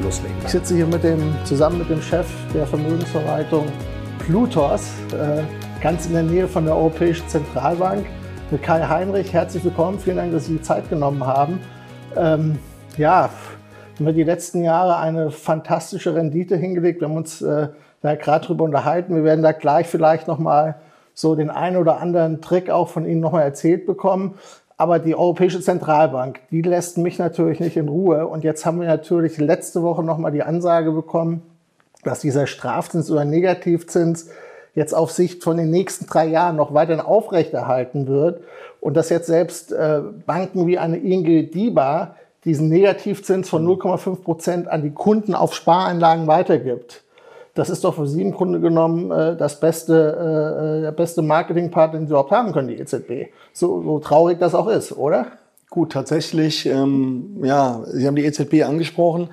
loslegen. Ich sitze hier mit dem, zusammen mit dem Chef der Vermögensverwaltung Plutos, äh, ganz in der Nähe von der Europäischen Zentralbank, mit Kai Heinrich. Herzlich willkommen, vielen Dank, dass Sie die Zeit genommen haben. Ähm, ja, haben die letzten Jahre eine fantastische Rendite hingelegt. Wir haben uns äh, da gerade drüber unterhalten. Wir werden da gleich vielleicht nochmal so den einen oder anderen Trick auch von Ihnen nochmal erzählt bekommen. Aber die Europäische Zentralbank, die lässt mich natürlich nicht in Ruhe. Und jetzt haben wir natürlich letzte Woche nochmal die Ansage bekommen, dass dieser Strafzins oder Negativzins jetzt auf Sicht von den nächsten drei Jahren noch weiterhin aufrechterhalten wird. Und dass jetzt selbst äh, Banken wie eine Inge DIBA diesen Negativzins von 0,5 Prozent an die Kunden auf Spareinlagen weitergibt. Das ist doch für Sie im Grunde genommen äh, das beste, äh, der beste Marketingpartner, den Sie überhaupt haben können, die EZB. So, so traurig das auch ist, oder? Gut, tatsächlich, ähm, ja, Sie haben die EZB angesprochen.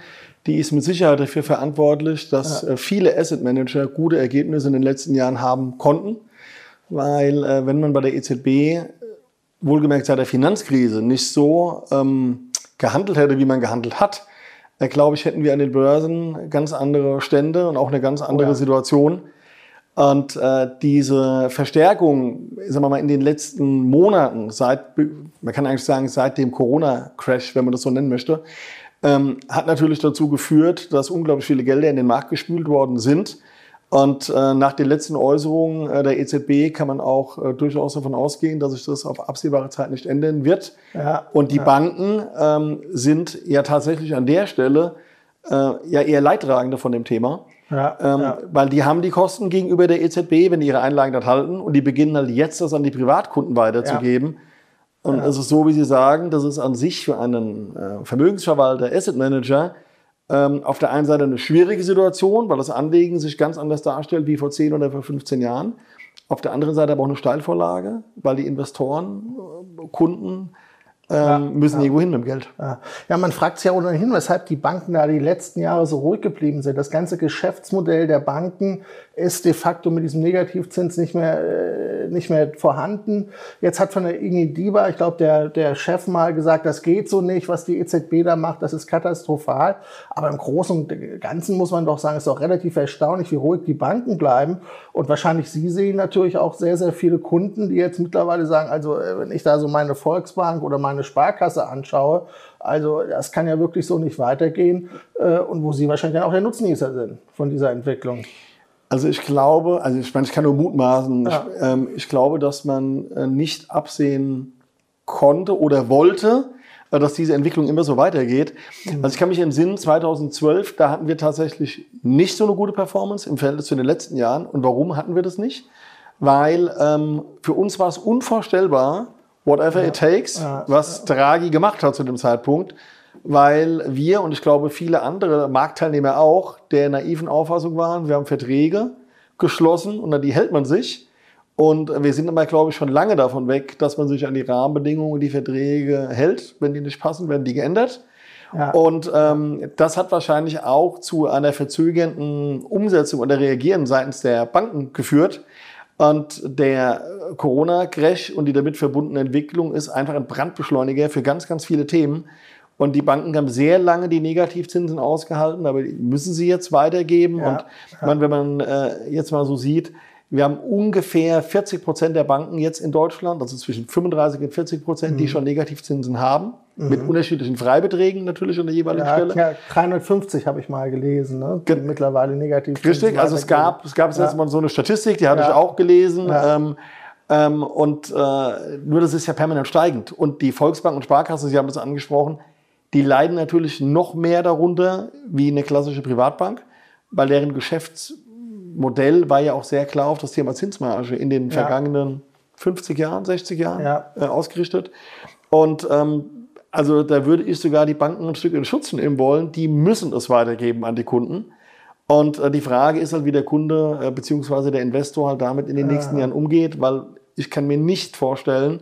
Die ist mit Sicherheit dafür verantwortlich, dass ja. äh, viele Asset Manager gute Ergebnisse in den letzten Jahren haben konnten. Weil äh, wenn man bei der EZB wohlgemerkt seit der Finanzkrise nicht so ähm, gehandelt hätte, wie man gehandelt hat, da glaube ich, hätten wir an den Börsen ganz andere Stände und auch eine ganz andere oh ja. Situation. Und äh, diese Verstärkung, sagen wir mal, in den letzten Monaten, seit, man kann eigentlich sagen, seit dem Corona-Crash, wenn man das so nennen möchte, ähm, hat natürlich dazu geführt, dass unglaublich viele Gelder in den Markt gespült worden sind. Und äh, nach den letzten Äußerungen äh, der EZB kann man auch äh, durchaus davon ausgehen, dass sich das auf absehbare Zeit nicht ändern wird. Ja, und die ja. Banken ähm, sind ja tatsächlich an der Stelle äh, ja eher Leidtragende von dem Thema. Ja, ähm. Weil die haben die Kosten gegenüber der EZB, wenn die ihre Einlagen dort halten und die beginnen halt jetzt das an die Privatkunden weiterzugeben. Und es ist so, wie Sie sagen, das ist an sich für einen äh, Vermögensverwalter, Asset Manager, ähm, auf der einen Seite eine schwierige Situation, weil das Anlegen sich ganz anders darstellt wie vor 10 oder vor 15 Jahren. Auf der anderen Seite aber auch eine Steilvorlage, weil die Investoren, äh, Kunden ja, ähm, müssen ja. irgendwo hin mit dem Geld. Ja. ja, man fragt sich ja ohnehin, weshalb die Banken da die letzten Jahre so ruhig geblieben sind. Das ganze Geschäftsmodell der Banken ist de facto mit diesem Negativzins nicht mehr, äh, nicht mehr vorhanden. Jetzt hat von der Ingi Dieber, ich glaube, der, der Chef mal gesagt, das geht so nicht, was die EZB da macht, das ist katastrophal. Aber im Großen und Ganzen muss man doch sagen, ist doch relativ erstaunlich, wie ruhig die Banken bleiben. Und wahrscheinlich Sie sehen natürlich auch sehr, sehr viele Kunden, die jetzt mittlerweile sagen, also äh, wenn ich da so meine Volksbank oder meine Sparkasse anschaue, also das kann ja wirklich so nicht weitergehen. Äh, und wo Sie wahrscheinlich dann auch der Nutznießer sind von dieser Entwicklung. Also ich glaube, also ich meine, ich kann nur mutmaßen, ja. ich, ähm, ich, glaube, dass man äh, nicht absehen konnte oder wollte, äh, dass diese Entwicklung immer so weitergeht. Mhm. Also ich kann mich entsinnen, 2012, da hatten wir tatsächlich nicht so eine gute Performance im Verhältnis zu den letzten Jahren. Und warum hatten wir das nicht? Weil ähm, für uns war es unvorstellbar, whatever ja. it takes, ja. was Draghi gemacht hat zu dem Zeitpunkt weil wir und ich glaube viele andere Marktteilnehmer auch der naiven Auffassung waren, wir haben Verträge geschlossen und an die hält man sich. Und wir sind aber, glaube ich, schon lange davon weg, dass man sich an die Rahmenbedingungen, die Verträge hält. Wenn die nicht passen, werden die geändert. Ja. Und ähm, das hat wahrscheinlich auch zu einer verzögernden Umsetzung oder Reagieren seitens der Banken geführt. Und der Corona-Crash und die damit verbundene Entwicklung ist einfach ein Brandbeschleuniger für ganz, ganz viele Themen. Und die Banken haben sehr lange die Negativzinsen ausgehalten, aber die müssen sie jetzt weitergeben. Ja, und ja. Man, wenn man äh, jetzt mal so sieht, wir haben ungefähr 40 Prozent der Banken jetzt in Deutschland, also zwischen 35 und 40 Prozent, mhm. die schon Negativzinsen haben, mhm. mit unterschiedlichen Freibeträgen natürlich an der jeweiligen ja, Stelle. Ja, 350 habe ich mal gelesen, ne? Ge mittlerweile Negativzinsen. Richtig, also es gab, es gab ja. jetzt mal so eine Statistik, die hatte ich auch gelesen. Ähm, ähm, und äh, nur das ist ja permanent steigend. Und die Volksbank und Sparkasse, Sie haben das angesprochen, die leiden natürlich noch mehr darunter wie eine klassische Privatbank, weil deren Geschäftsmodell war ja auch sehr klar auf das Thema Zinsmarge in den ja. vergangenen 50 Jahren, 60 Jahren ja. äh, ausgerichtet. Und ähm, also da würde ich sogar die Banken ein Stück in Schutz nehmen wollen. Die müssen es weitergeben an die Kunden. Und äh, die Frage ist halt, wie der Kunde äh, bzw. der Investor halt damit in den nächsten Jahren umgeht, weil ich kann mir nicht vorstellen,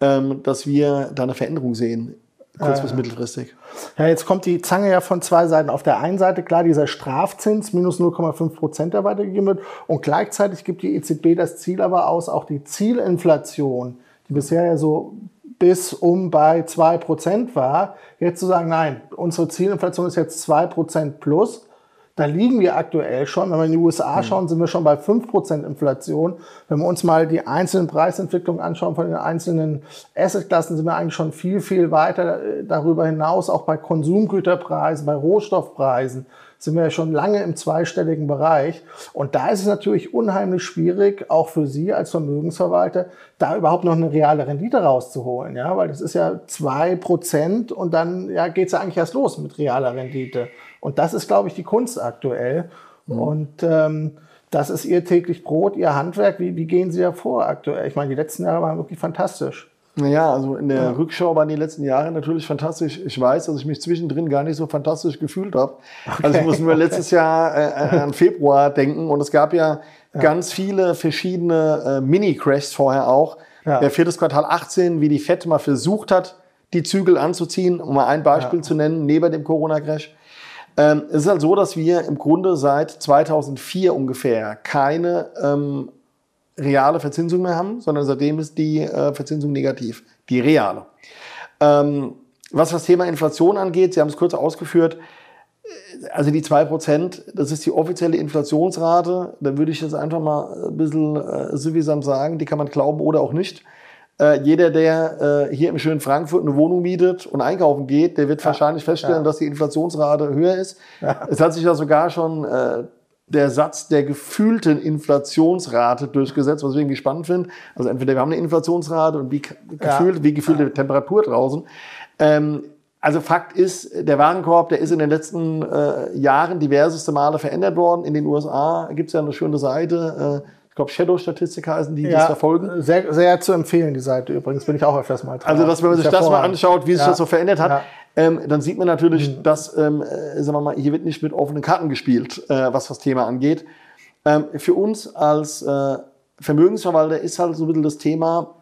ähm, dass wir da eine Veränderung sehen, kurz- bis mittelfristig. Ja, jetzt kommt die Zange ja von zwei Seiten. Auf der einen Seite klar dieser Strafzins minus 0,5 Prozent, der weitergegeben wird. Und gleichzeitig gibt die EZB das Ziel aber aus, auch die Zielinflation, die bisher ja so bis um bei 2 Prozent war, jetzt zu sagen, nein, unsere Zielinflation ist jetzt 2 Prozent plus. Da liegen wir aktuell schon. Wenn wir in die USA schauen, sind wir schon bei 5% Inflation. Wenn wir uns mal die einzelnen Preisentwicklungen anschauen von den einzelnen Assetklassen, sind wir eigentlich schon viel, viel weiter äh, darüber hinaus. Auch bei Konsumgüterpreisen, bei Rohstoffpreisen sind wir ja schon lange im zweistelligen Bereich. Und da ist es natürlich unheimlich schwierig, auch für Sie als Vermögensverwalter, da überhaupt noch eine reale Rendite rauszuholen. Ja, weil das ist ja 2% und dann ja, geht es ja eigentlich erst los mit realer Rendite. Und das ist, glaube ich, die Kunst aktuell. Und ähm, das ist Ihr täglich Brot, Ihr Handwerk. Wie, wie gehen Sie da vor aktuell? Ich meine, die letzten Jahre waren wirklich fantastisch. Naja, also in der Rückschau waren die letzten Jahre natürlich fantastisch. Ich weiß, dass ich mich zwischendrin gar nicht so fantastisch gefühlt habe. Also ich muss nur letztes Jahr äh, an Februar denken und es gab ja, ganz viele verschiedene äh, Mini-Crashs vorher auch. Ja. Der viertes Quartal 18, wie die FED mal versucht hat, die Zügel anzuziehen, um mal ein Beispiel zu nennen, neben dem Corona-Crash. Ähm, es ist halt so, dass wir im Grunde seit 2004 ungefähr keine ähm, reale Verzinsung mehr haben, sondern seitdem ist die äh, Verzinsung negativ, die reale. Ähm, was das Thema Inflation angeht, Sie haben es kurz ausgeführt, äh, also die 2%, das ist die offizielle Inflationsrate. Da würde ich jetzt einfach mal ein bisschen äh, suffisant sagen, die kann man glauben oder auch nicht. Äh, jeder, der äh, hier im schönen Frankfurt eine Wohnung mietet und einkaufen geht, der wird wahrscheinlich feststellen, ja. dass die Inflationsrate höher ist. Es hat sich ja sogar schon äh, der Satz der gefühlten Inflationsrate durchgesetzt, was ich irgendwie spannend finde. Also entweder wir haben eine Inflationsrate und wie ge- gefühlt, wie gefühlte Temperatur draußen. Ähm, also Fakt ist, der Warenkorb, der ist in den letzten äh, Jahren diverseste Male verändert worden. In den USA gibt es ja eine schöne Seite, äh, ich glaube Shadow-Statistik heißen die, die das verfolgen. Sehr, sehr zu empfehlen, die Seite übrigens. Bin ich auch öfters mal dran. Also, dass wenn man sich das mal anschaut, wie sich Ja. das so verändert hat, Ja. ähm, dann sieht man natürlich, dass, ähm, äh, sagen wir mal, hier wird nicht mit offenen Karten gespielt, äh, was das Thema angeht. Ähm, für uns als äh, Vermögensverwalter ist halt so ein bisschen das Thema,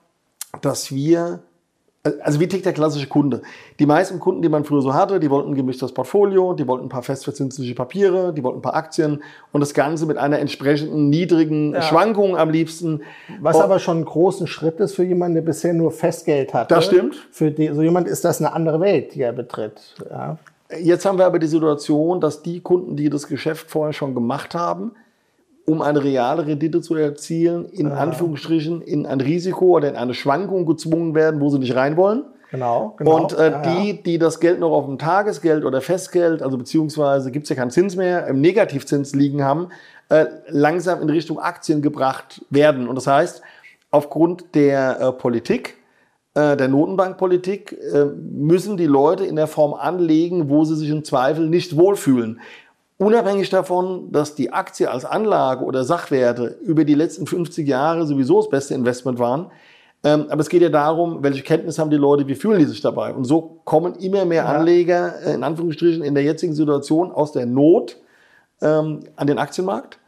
dass wir, also wie tickt der klassische Kunde? Die meisten Kunden, die man früher so hatte, die wollten ein gemischtes Portfolio, die wollten ein paar festverzinsliche Papiere, die wollten ein paar Aktien und das Ganze mit einer entsprechenden niedrigen Schwankung am liebsten. Was Und- aber schon einen großen Schritt ist für jemanden, der bisher nur Festgeld hatte. Das stimmt. Für die, so jemand ist das eine andere Welt, die er betritt. Ja. Jetzt haben wir aber die Situation, dass die Kunden, die das Geschäft vorher schon gemacht haben, um eine reale Rendite zu erzielen, in Anführungsstrichen in ein Risiko oder in eine Schwankung gezwungen werden, wo sie nicht rein wollen. Genau, genau. Und äh, Ja, die, die das Geld noch auf dem Tagesgeld oder Festgeld, also beziehungsweise gibt es ja keinen Zins mehr, im Negativzins liegen haben, äh, langsam in Richtung Aktien gebracht werden. Und das heißt, aufgrund der äh, Politik, äh, der Notenbankpolitik, äh, müssen die Leute in der Form anlegen, wo sie sich im Zweifel nicht wohlfühlen. Unabhängig davon, dass die Aktie als Anlage oder Sachwerte über die letzten 50 Jahre sowieso das beste Investment waren. Ähm, aber es geht ja darum, welche Kenntnis haben die Leute, wie fühlen die sich dabei. Und so kommen immer mehr Anleger, äh, in Anführungsstrichen, in der jetzigen Situation aus der Not ähm, an den Aktienmarkt.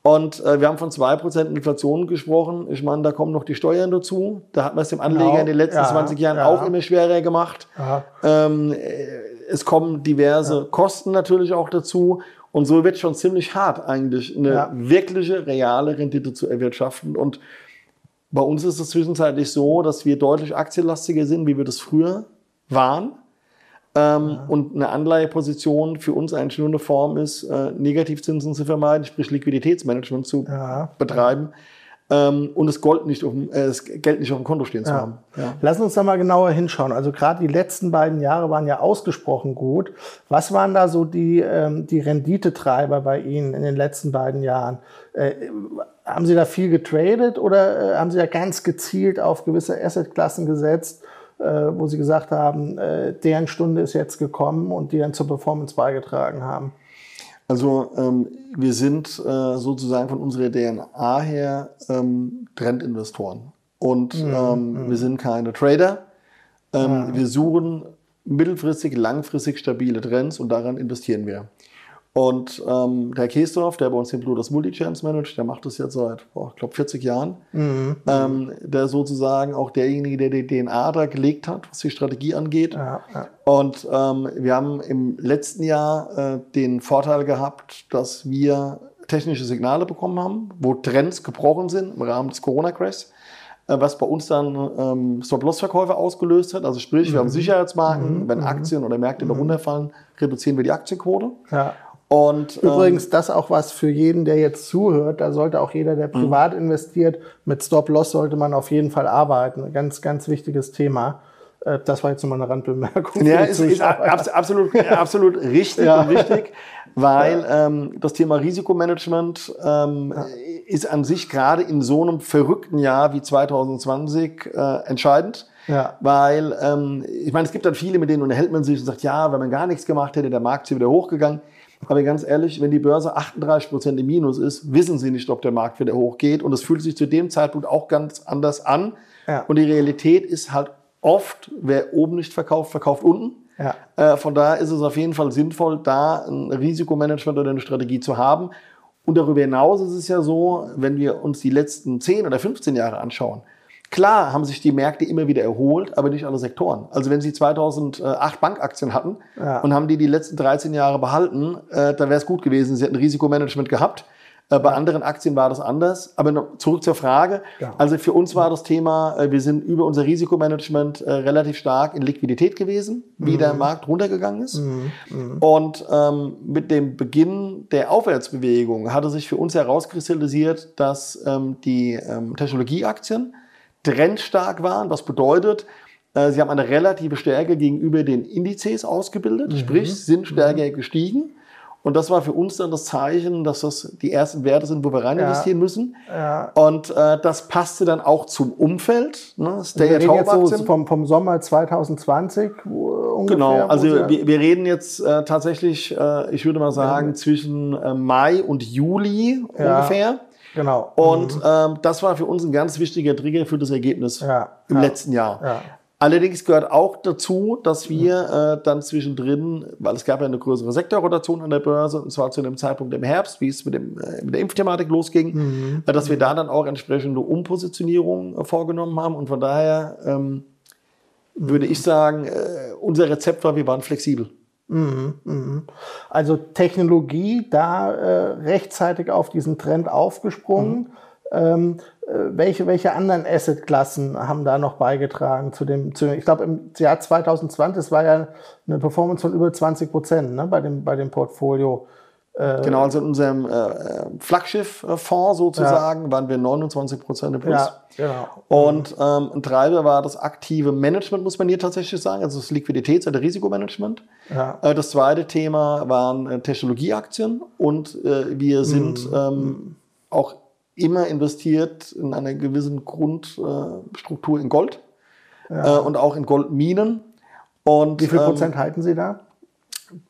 Und äh, wir haben von 2% Inflation gesprochen. Ich meine, da kommen noch die Steuern dazu. Da hat man es dem Anleger Genau. in den letzten Ja, 20 Jahren ja. auch immer schwerer gemacht. Ja. Ähm, äh, es kommen diverse Kosten natürlich auch dazu. Und so wird schon ziemlich hart eigentlich eine Ja. wirkliche, reale Rendite zu erwirtschaften. Und bei uns ist es zwischenzeitlich so, dass wir deutlich aktienlastiger sind, wie wir das früher waren. Ähm, Und eine Anleiheposition für uns eigentlich nur eine Form ist, äh, Negativzinsen zu vermeiden, sprich Liquiditätsmanagement zu Ja. betreiben ähm, und das, Gold nicht auf dem, äh, das Geld nicht auf dem Konto stehen zu haben. Ja. Lass uns da mal genauer hinschauen. Also gerade die letzten beiden Jahre waren ja ausgesprochen gut. Was waren da so die, ähm, die Renditetreiber bei Ihnen in den letzten beiden Jahren? Äh, haben Sie da viel getradet oder äh, haben Sie da ganz gezielt auf gewisse Assetklassen gesetzt, äh, wo Sie gesagt haben, äh, deren Stunde ist jetzt gekommen und die dann zur Performance beigetragen haben? Also ähm, wir sind äh, sozusagen von unserer DNA her ähm, Trendinvestoren. Und ähm, wir sind keine Trader. Ähm, Wir suchen mittelfristig, langfristig stabile Trends und daran investieren wir. Und ähm, der Käsdorf, der bei uns den Blue das Multi-Champs managt, der macht das jetzt seit, boah, ich glaube, 40 Jahren. Mhm. Ähm, der sozusagen auch derjenige, der die DNA da gelegt hat, was die Strategie angeht. Ja, ja. Und ähm, wir haben im letzten Jahr äh, den Vorteil gehabt, dass wir technische Signale bekommen haben, wo Trends gebrochen sind im Rahmen des Corona-Crashs äh, was bei uns dann ähm, Stop-Loss-Verkäufe ausgelöst hat. Also sprich, wir haben mhm. Sicherheitsmarken, mhm. wenn mhm. Aktien oder Märkte mhm. darunter fallen, reduzieren wir die Aktienquote. Ja. Und, Übrigens, ähm, das auch was für jeden, der jetzt zuhört. Da sollte auch jeder, der privat mhm. investiert, mit Stop-Loss sollte man auf jeden Fall arbeiten. Ganz, ganz wichtiges Thema. Äh, das war jetzt nochmal eine Randbemerkung. Ja, ist, ist absolut, absolut richtig ja. und wichtig, weil ja. ähm, das Thema Risikomanagement ähm, ja. ist an sich gerade in so einem verrückten Jahr wie 2020 äh, entscheidend. Ja. Weil, ähm, ich meine, es gibt dann viele, mit denen unterhält man sich und sagt, ja, wenn man gar nichts gemacht hätte, der Markt ist wieder hochgegangen. Aber ganz ehrlich, wenn die Börse 38 Prozent im Minus ist, wissen Sie nicht, ob der Markt wieder hochgeht. Und es fühlt sich zu dem Zeitpunkt auch ganz anders an. Ja. Und die Realität ist halt oft, wer oben nicht verkauft, verkauft unten. Ja. Äh, von daher ist es auf jeden Fall sinnvoll, da ein Risikomanagement oder eine Strategie zu haben. Und darüber hinaus ist es ja so, wenn wir uns die letzten 10 oder 15 Jahre anschauen, Klar haben sich die Märkte immer wieder erholt, aber nicht alle Sektoren. Also wenn Sie 2008 Bankaktien hatten ja. und haben die die letzten 13 Jahre behalten, äh, da wäre es gut gewesen. Sie hätten Risikomanagement gehabt. Äh, bei anderen Aktien war das anders. Aber zurück zur Frage. Ja. Also für uns war das Thema, äh, wir sind über unser Risikomanagement äh, relativ stark in Liquidität gewesen, wie mhm. der Markt runtergegangen ist. Mhm. Mhm. Und ähm, mit dem Beginn der Aufwärtsbewegung hatte sich für uns herauskristallisiert, dass ähm, die ähm, Technologieaktien trendstark waren. Was bedeutet, äh, sie haben eine relative Stärke gegenüber den Indizes ausgebildet, mhm. sprich sind stärker mhm. gestiegen. Und das war für uns dann das Zeichen, dass das die ersten Werte sind, wo wir rein investieren ja. müssen. Ja. Und äh, das passte dann auch zum Umfeld. Ne? Stay wir reden jetzt so vom, vom Sommer 2020 ungefähr. Genau, also wir, wir reden jetzt äh, tatsächlich, äh, ich würde mal sagen, ja. zwischen äh, Mai und Juli ungefähr. Genau. Und mhm. ähm, das war für uns ein ganz wichtiger Trigger für das Ergebnis ja, im ja, letzten Jahr. Ja. Allerdings gehört auch dazu, dass wir äh, dann zwischendrin, weil es gab ja eine größere Sektorrotation an der Börse, und zwar zu dem Zeitpunkt im Herbst, wie es mit, dem, äh, mit der Impfthematik losging, mhm. äh, dass wir da dann auch entsprechende Umpositionierungen äh, vorgenommen haben. Und von daher ähm, würde ich sagen, äh, unser Rezept war, wir waren flexibel. Mhm, mhm. Also Technologie da äh, rechtzeitig auf diesen Trend aufgesprungen. Mhm. Ähm, äh, welche, welche anderen Assetklassen haben da noch beigetragen zu dem, zu, ich glaube im Jahr 2020, das war ja eine Performance von über 20 Prozent ne, bei, dem, bei dem Portfolio. Äh, genau, also in unserem äh, Flaggschiff-Fonds sozusagen ja. waren wir 29 Prozent im Plus. Ja, genau. Und ähm, ein Treiber war das aktive Management, muss man hier tatsächlich sagen, also das Liquiditäts- oder Risikomanagement. Ja. Äh, das zweite Thema waren äh, Technologieaktien und äh, wir sind mhm. ähm, auch immer investiert in einer gewissen Grundstruktur in Gold ja. und auch in Goldminen. Und, Wie viel Prozent ähm, halten Sie da?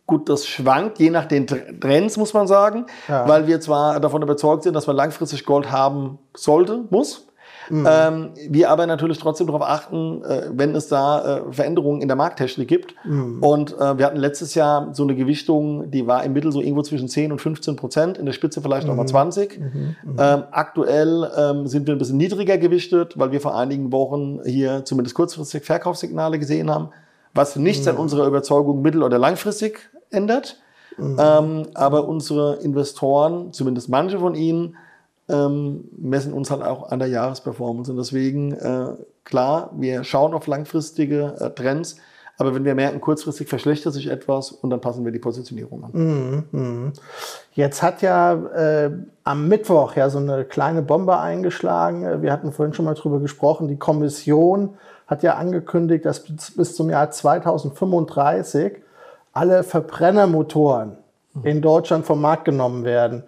Gut, das schwankt je nach den Trends, muss man sagen, ja. weil wir zwar davon überzeugt sind, dass man langfristig Gold haben sollte, muss. Mhm. Ähm, wir aber natürlich trotzdem darauf achten, äh, wenn es da äh, Veränderungen in der Markttechnik gibt. Mhm. Und äh, wir hatten letztes Jahr so eine Gewichtung, die war im Mittel so irgendwo zwischen 10 und 15 Prozent, in der Spitze vielleicht mhm. nochmal 20. Mhm. mhm. Ähm, aktuell ähm, sind wir ein bisschen niedriger gewichtet, weil wir vor einigen Wochen hier zumindest kurzfristig Verkaufssignale gesehen haben was nichts mhm. an unserer Überzeugung mittel- oder langfristig ändert. Mhm. Ähm, aber unsere Investoren, zumindest manche von ihnen, ähm, messen uns halt auch an der Jahresperformance. Und deswegen, äh, klar, wir schauen auf langfristige äh, Trends, aber wenn wir merken, kurzfristig verschlechtert sich etwas und dann passen wir die Positionierung an. Mhm, mh. Jetzt hat ja äh, am Mittwoch ja so eine kleine Bombe eingeschlagen. Wir hatten vorhin schon mal drüber gesprochen. Die Kommission hat ja angekündigt, dass bis zum Jahr 2035 alle Verbrennermotoren in Deutschland vom Markt genommen werden.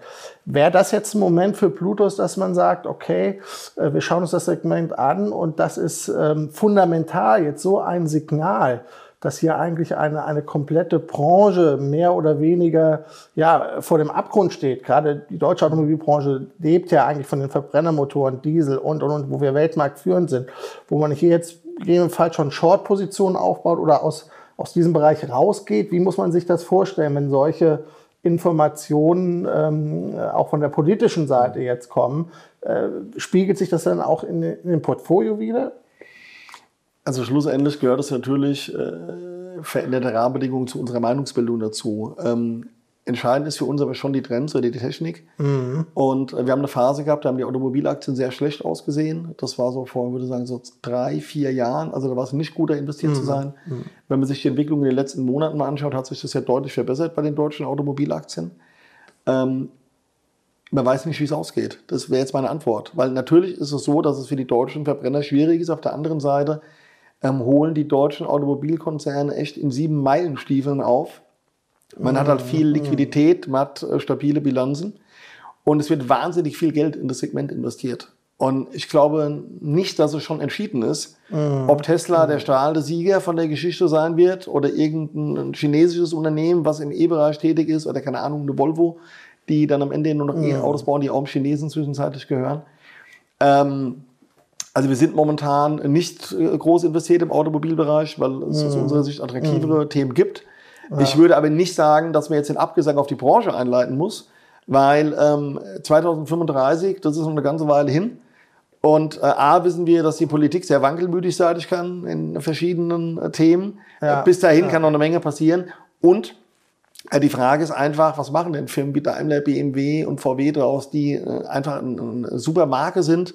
Wäre das jetzt ein Moment für Plutos, dass man sagt, okay, äh, wir schauen uns das Segment an und das ist ähm, fundamental jetzt so ein Signal, dass hier eigentlich eine, eine komplette Branche mehr oder weniger ja, vor dem Abgrund steht. Gerade die deutsche Automobilbranche lebt ja eigentlich von den Verbrennermotoren, Diesel und, und, und, wo wir weltmarktführend sind, wo man hier jetzt gegebenenfalls schon Short-Positionen aufbaut oder aus, aus diesem Bereich rausgeht. Wie muss man sich das vorstellen, wenn solche Informationen ähm, auch von der politischen Seite jetzt kommen? Äh, spiegelt sich das dann auch in, in dem Portfolio wieder? Also schlussendlich gehört es natürlich äh, veränderte Rahmenbedingungen zu unserer Meinungsbildung dazu. Ähm, entscheidend ist für uns aber schon die Trends oder die Technik. Mhm. Und äh, wir haben eine Phase gehabt, da haben die Automobilaktien sehr schlecht ausgesehen. Das war so vor, würde ich sagen, so drei, vier Jahren. Also da war es nicht gut, da investiert mhm. zu sein. Mhm. Wenn man sich die Entwicklung in den letzten Monaten mal anschaut, hat sich das ja deutlich verbessert bei den deutschen Automobilaktien. Ähm, man weiß nicht, wie es ausgeht. Das wäre jetzt meine Antwort. Weil natürlich ist es so, dass es für die deutschen Verbrenner schwierig ist. Auf der anderen Seite ähm, holen die deutschen Automobilkonzerne echt in sieben Meilenstiefeln auf. Man hat halt viel Liquidität, man hat äh, stabile Bilanzen und es wird wahnsinnig viel Geld in das Segment investiert. Und ich glaube nicht, dass es schon entschieden ist, mhm. ob Tesla der strahlende Sieger von der Geschichte sein wird oder irgendein chinesisches Unternehmen, was im E-Bereich tätig ist oder keine Ahnung, eine Volvo, die dann am Ende nur noch mhm. E-Autos bauen, die auch Chinesen zwischenzeitlich gehören. Ähm, also wir sind momentan nicht äh, groß investiert im Automobilbereich, weil es aus mhm. unserer Sicht attraktivere mhm. Themen gibt. Ja. Ich würde aber nicht sagen, dass man jetzt den Abgesang auf die Branche einleiten muss, weil ähm, 2035, das ist noch eine ganze Weile hin. Und äh, A, wissen wir, dass die Politik sehr wankelmütig sein kann in verschiedenen äh, Themen. Ja. Bis dahin ja. kann noch eine Menge passieren. Und äh, die Frage ist einfach, was machen denn Firmen wie Daimler, BMW und VW daraus, die äh, einfach eine, eine super Marke sind,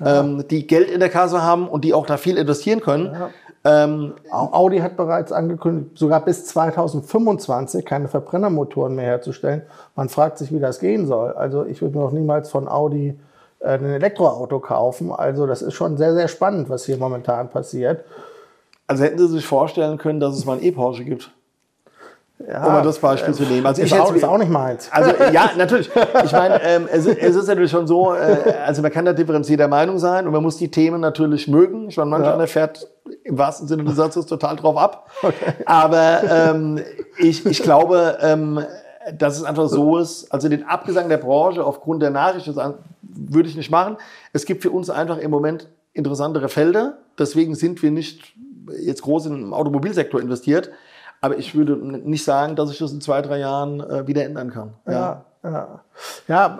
ja. ähm, die Geld in der Kasse haben und die auch da viel investieren können. Ja. Ähm, Audi hat bereits angekündigt, sogar bis 2025 keine Verbrennermotoren mehr herzustellen. Man fragt sich, wie das gehen soll. Also ich würde mir noch niemals von Audi äh, ein Elektroauto kaufen. Also das ist schon sehr, sehr spannend, was hier momentan passiert. Also hätten Sie sich vorstellen können, dass es mal ein E-Porsche gibt? Ja, um mal das Beispiel äh, zu nehmen. Also ich ist, auch, ist auch nicht meins. Also ja, natürlich. Ich meine, ähm, es, es, ist natürlich schon so, äh, also man kann da differenzierter Meinung sein und man muss die Themen natürlich mögen. Ich meine, manch ja. einer fährt im wahrsten Sinne des Satzes total drauf ab. Okay. Aber ähm, ich, ich glaube, ähm, dass es einfach so ist, also den Abgesang der Branche aufgrund der Nachricht würde ich nicht machen. Es gibt für uns einfach im Moment interessantere Felder. Deswegen sind wir nicht jetzt groß im Automobilsektor investiert. Aber ich würde nicht sagen, dass ich das in zwei, drei Jahren äh, wieder ändern kann. Ja. ja. Ja, ja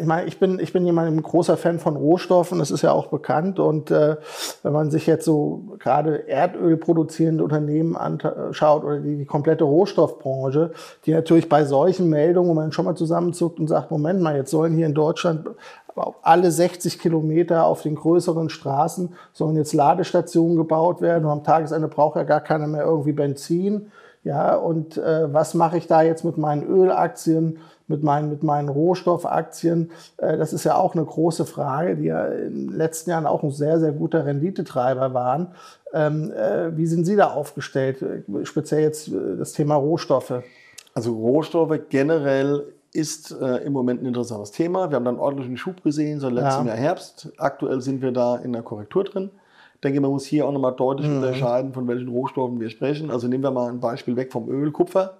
ich meine, ich bin, ich bin jemand ein großer Fan von Rohstoffen, das ist ja auch bekannt. Und äh, wenn man sich jetzt so gerade Erdöl produzierende Unternehmen anschaut oder die, die komplette Rohstoffbranche, die natürlich bei solchen Meldungen, wo man schon mal zusammenzuckt und sagt, Moment mal, jetzt sollen hier in Deutschland alle 60 Kilometer auf den größeren Straßen sollen jetzt Ladestationen gebaut werden. Und am Tagesende braucht ja gar keiner mehr irgendwie Benzin. Ja, und äh, was mache ich da jetzt mit meinen Ölaktien, mit meinen, mit meinen Rohstoffaktien? Äh, das ist ja auch eine große Frage, die ja in den letzten Jahren auch ein sehr, sehr guter Renditetreiber waren. Ähm, äh, wie sind Sie da aufgestellt, speziell jetzt äh, das Thema Rohstoffe? Also Rohstoffe generell ist äh, im Moment ein interessantes Thema. Wir haben da einen ordentlichen Schub gesehen, seit letztem ja. Jahr Herbst. Aktuell sind wir da in der Korrektur drin. Ich denke, man muss hier auch nochmal deutlich mhm. unterscheiden, von welchen Rohstoffen wir sprechen. Also nehmen wir mal ein Beispiel weg vom Öl, Kupfer.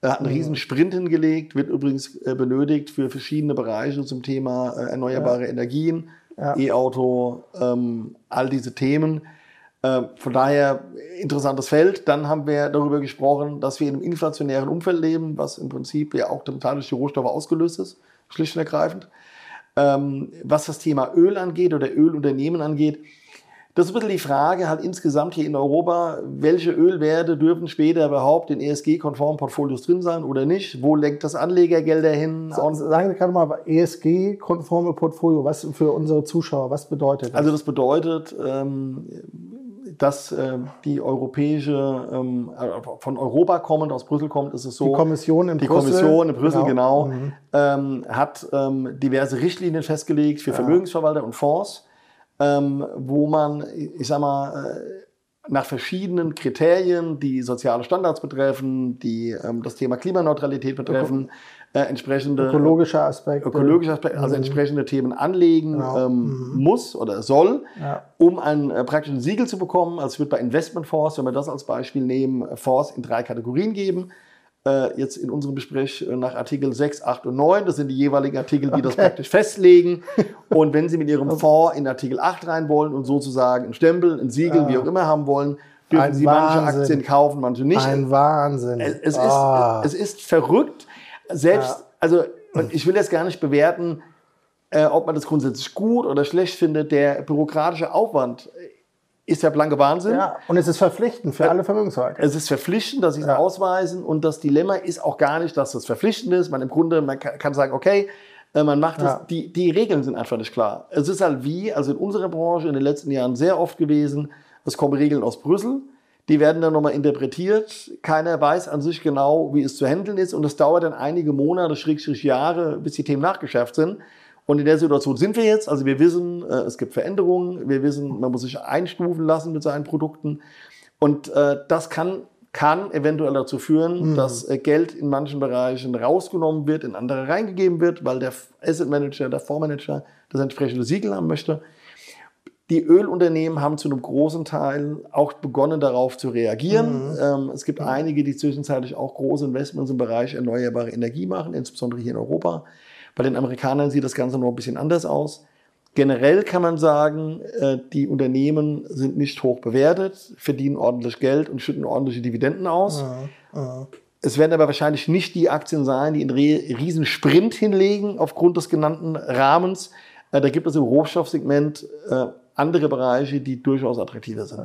Er hat einen riesen Sprint hingelegt, wird übrigens äh, benötigt für verschiedene Bereiche zum Thema äh, erneuerbare ja. Energien, ja. E-Auto, ähm, all diese Themen. Äh, von daher interessantes Feld. Dann haben wir darüber gesprochen, dass wir in einem inflationären Umfeld leben, was im Prinzip ja auch total durch die Rohstoffe ausgelöst ist, schlicht und ergreifend. Ähm, was das Thema Öl angeht oder Ölunternehmen angeht, das ist ein bisschen die Frage halt insgesamt hier in Europa, welche Ölwerte dürfen später überhaupt in ESG-konformen Portfolios drin sein oder nicht? Wo lenkt das Anlegergelder hin? Sagen Sie gerade mal, ESG-konforme Portfolio, was für unsere Zuschauer, was bedeutet das? Also das bedeutet, ähm, dass äh, die europäische, ähm, äh, von Europa kommend, aus Brüssel kommt, ist es so. Die Kommission in die Brüssel. Die Kommission in Brüssel, genau, genau mhm. ähm, hat ähm, diverse Richtlinien festgelegt für ja. Vermögensverwalter und Fonds ähm, wo man, ich sag mal, äh, nach verschiedenen Kriterien, die soziale Standards betreffen, die ähm, das Thema Klimaneutralität betreffen, äh, entsprechende ökologische Aspekte, ökologische Aspekte also mhm. entsprechende Themen anlegen genau. ähm, mhm. muss oder soll, ja. um ein äh, praktisches Siegel zu bekommen. Also es wird bei Investmentfonds, wenn wir das als Beispiel nehmen, Fonds in drei Kategorien geben jetzt in unserem Gespräch äh, nach Artikel 6, 8 und 9. Das sind die jeweiligen Artikel, die okay. das praktisch festlegen. Und wenn Sie mit Ihrem Fonds in Artikel 8 rein wollen und sozusagen ein Stempel, ein Siegel, ah. wie auch immer haben wollen, dürfen Ein sie manche Wahnsinn. Aktien kaufen, manche nicht. Ein Wahnsinn. Es, es, Ah. ist, es ist verrückt. Selbst, Ja. also ich will jetzt gar nicht bewerten, äh, ob man das grundsätzlich gut oder schlecht findet. Der bürokratische Aufwand ist der blanke Wahnsinn. ja, und es ist verpflichtend für alle Vermögensverwalter. Es ist verpflichtend, dass sie es Ja. ausweisen und das Dilemma ist auch gar nicht, dass das verpflichtend ist. Man im Grunde, man kann, kann sagen, okay, äh, man macht Ja. das. Die, die Regeln sind einfach nicht klar. Es ist halt wie, also in unserer Branche in den letzten Jahren sehr oft gewesen, es kommen Regeln aus Brüssel, die werden dann nochmal interpretiert. Keiner weiß an sich genau, wie es zu handeln ist und es dauert dann einige Monate, Schrägstrich Jahre, bis die Themen nachgeschärft sind. Und in der Situation sind wir jetzt. Also wir wissen, äh, es gibt Veränderungen. Wir wissen, man muss sich einstufen lassen mit seinen Produkten. Und äh, das kann, kann eventuell dazu führen, dass äh, Geld in manchen Bereichen rausgenommen wird, in andere reingegeben wird, weil der Asset Manager, der Fondsmanager das entsprechende Siegel haben möchte. Die Ölunternehmen haben zu einem großen Teil auch begonnen, darauf zu reagieren. Ähm, es gibt einige, die zwischenzeitlich auch große Investments im Bereich erneuerbare Energie machen, insbesondere hier in Europa. Bei den Amerikanern sieht das Ganze noch ein bisschen anders aus. Generell kann man sagen, äh, die Unternehmen sind nicht hoch bewertet, verdienen ordentlich Geld und schütten ordentliche Dividenden aus. Es werden aber wahrscheinlich nicht die Aktien sein, die einen riesen Sprint hinlegen aufgrund des genannten Rahmens. Äh, Da gibt es im Rohstoffsegment äh, andere Bereiche, die durchaus attraktiver sind.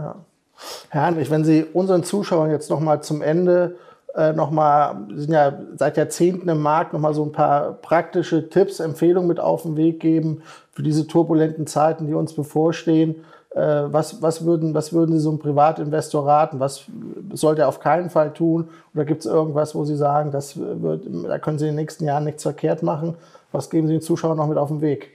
Herr Heinrich, wenn Sie unseren Zuschauern jetzt noch mal zum Ende äh, noch mal, Sie sind ja seit Jahrzehnten im Markt, noch mal so ein paar praktische Tipps, Empfehlungen mit auf den Weg geben für diese turbulenten Zeiten, die uns bevorstehen. Äh, was, was, würden, was würden Sie so einem Privatinvestor raten? Was sollte er auf keinen Fall tun? Oder gibt es irgendwas, wo Sie sagen, das wird, da können Sie in den nächsten Jahren nichts verkehrt machen? Was geben Sie den Zuschauern noch mit auf den Weg?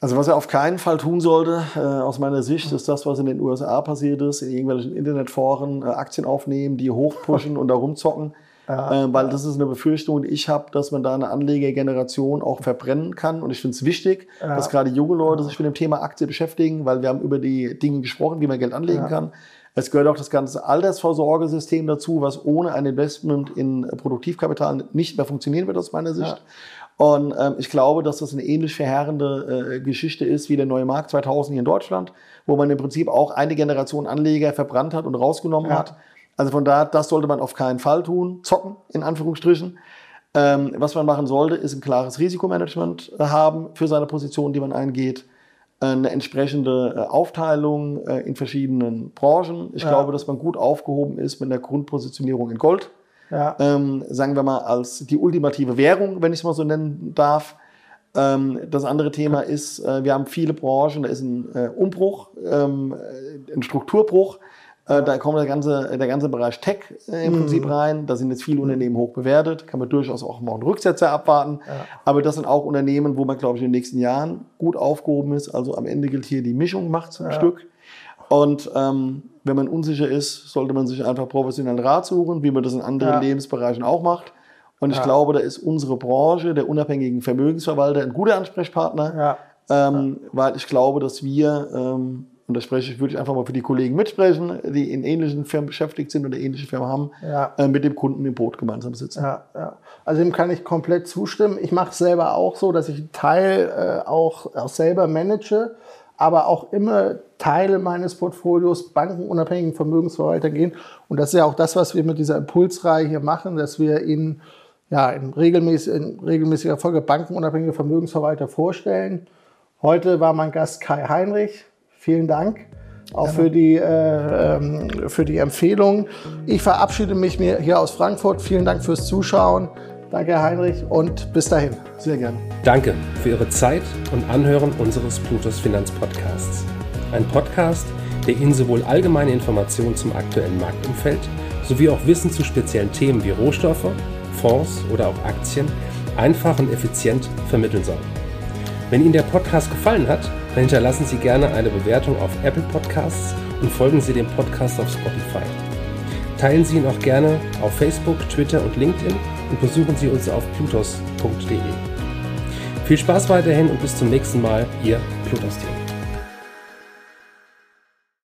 Also was er auf keinen Fall tun sollte, äh, aus meiner Sicht, ist das, was in den USA passiert ist, in irgendwelchen Internetforen äh, Aktien aufnehmen, die hochpushen und da rumzocken. Äh, weil das ist eine Befürchtung, die ich habe, dass man da eine Anlegergeneration auch verbrennen kann. Und ich finde es wichtig, dass gerade junge Leute sich mit dem Thema Aktie beschäftigen, weil wir haben über die Dinge gesprochen, wie man Geld anlegen kann. Es gehört auch das ganze Altersvorsorgesystem dazu, was ohne ein Investment in Produktivkapital nicht mehr funktionieren wird aus meiner Sicht. Und ähm, ich glaube, dass das eine ähnlich verheerende äh, Geschichte ist wie der neue Markt 2000 hier in Deutschland, wo man im Prinzip auch eine Generation Anleger verbrannt hat und rausgenommen Ja. hat. Also von daher, das sollte man auf keinen Fall tun. Zocken, in Anführungsstrichen. Ähm, was man machen sollte, ist ein klares Risikomanagement haben für seine Position, die man eingeht. Eine entsprechende äh, Aufteilung äh, in verschiedenen Branchen. Ich Ja. glaube, dass man gut aufgehoben ist mit der Grundpositionierung in Gold Ja, ähm, sagen wir mal, als die ultimative Währung, wenn ich es mal so nennen darf. Ähm, das andere Thema ist, äh, wir haben viele Branchen, da ist ein äh, Umbruch, ähm, äh, ein Strukturbruch. Äh, da kommt der ganze, der ganze Bereich Tech äh, im Prinzip rein. Da sind jetzt viele Unternehmen hoch bewertet. Kann man durchaus auch mal einen Rücksetzer abwarten. Aber das sind auch Unternehmen, wo man, glaube ich, in den nächsten Jahren gut aufgehoben ist. Also am Ende gilt hier, die Mischung macht zum Stück. Und ähm, wenn man unsicher ist, sollte man sich einfach professionellen Rat suchen, wie man das in anderen Ja. Lebensbereichen auch macht. Und ich Ja. glaube, da ist unsere Branche, der unabhängigen Vermögensverwalter, ein guter Ansprechpartner, ja. ähm, weil ich glaube, dass wir, ähm, und da spreche ich, würde ich einfach mal für die Kollegen mitsprechen, die in ähnlichen Firmen beschäftigt sind oder ähnliche Firmen haben, äh, mit dem Kunden im Boot gemeinsam sitzen. Also dem kann ich komplett zustimmen. Ich mache es selber auch so, dass ich einen Teil äh, auch, auch selber manage, aber auch immer Teile meines Portfolios bankenunabhängigen Vermögensverwalter gehen. Und das ist ja auch das, was wir mit dieser Impulsreihe hier machen, dass wir Ihnen ja, in, regelmäßig, in regelmäßiger Folge bankenunabhängige Vermögensverwalter vorstellen. Heute war mein Gast Kai Heinrich. Vielen Dank. Auch für die, äh, ähm, für die Empfehlung. Ich verabschiede mich hier aus Frankfurt. Vielen Dank fürs Zuschauen. Danke, Herr Heinrich, und bis dahin. Sehr gern. Danke für Ihre Zeit und Anhören unseres Plutos Finanzpodcasts. Ein Podcast, der Ihnen sowohl allgemeine Informationen zum aktuellen Marktumfeld sowie auch Wissen zu speziellen Themen wie Rohstoffe, Fonds oder auch Aktien einfach und effizient vermitteln soll. Wenn Ihnen der Podcast gefallen hat, dann hinterlassen Sie gerne eine Bewertung auf Apple Podcasts und folgen Sie dem Podcast auf Spotify. Teilen Sie ihn auch gerne auf Facebook, Twitter und LinkedIn und besuchen Sie uns auf plutos.de. Viel Spaß weiterhin und bis zum nächsten Mal, Ihr Plutos-Team.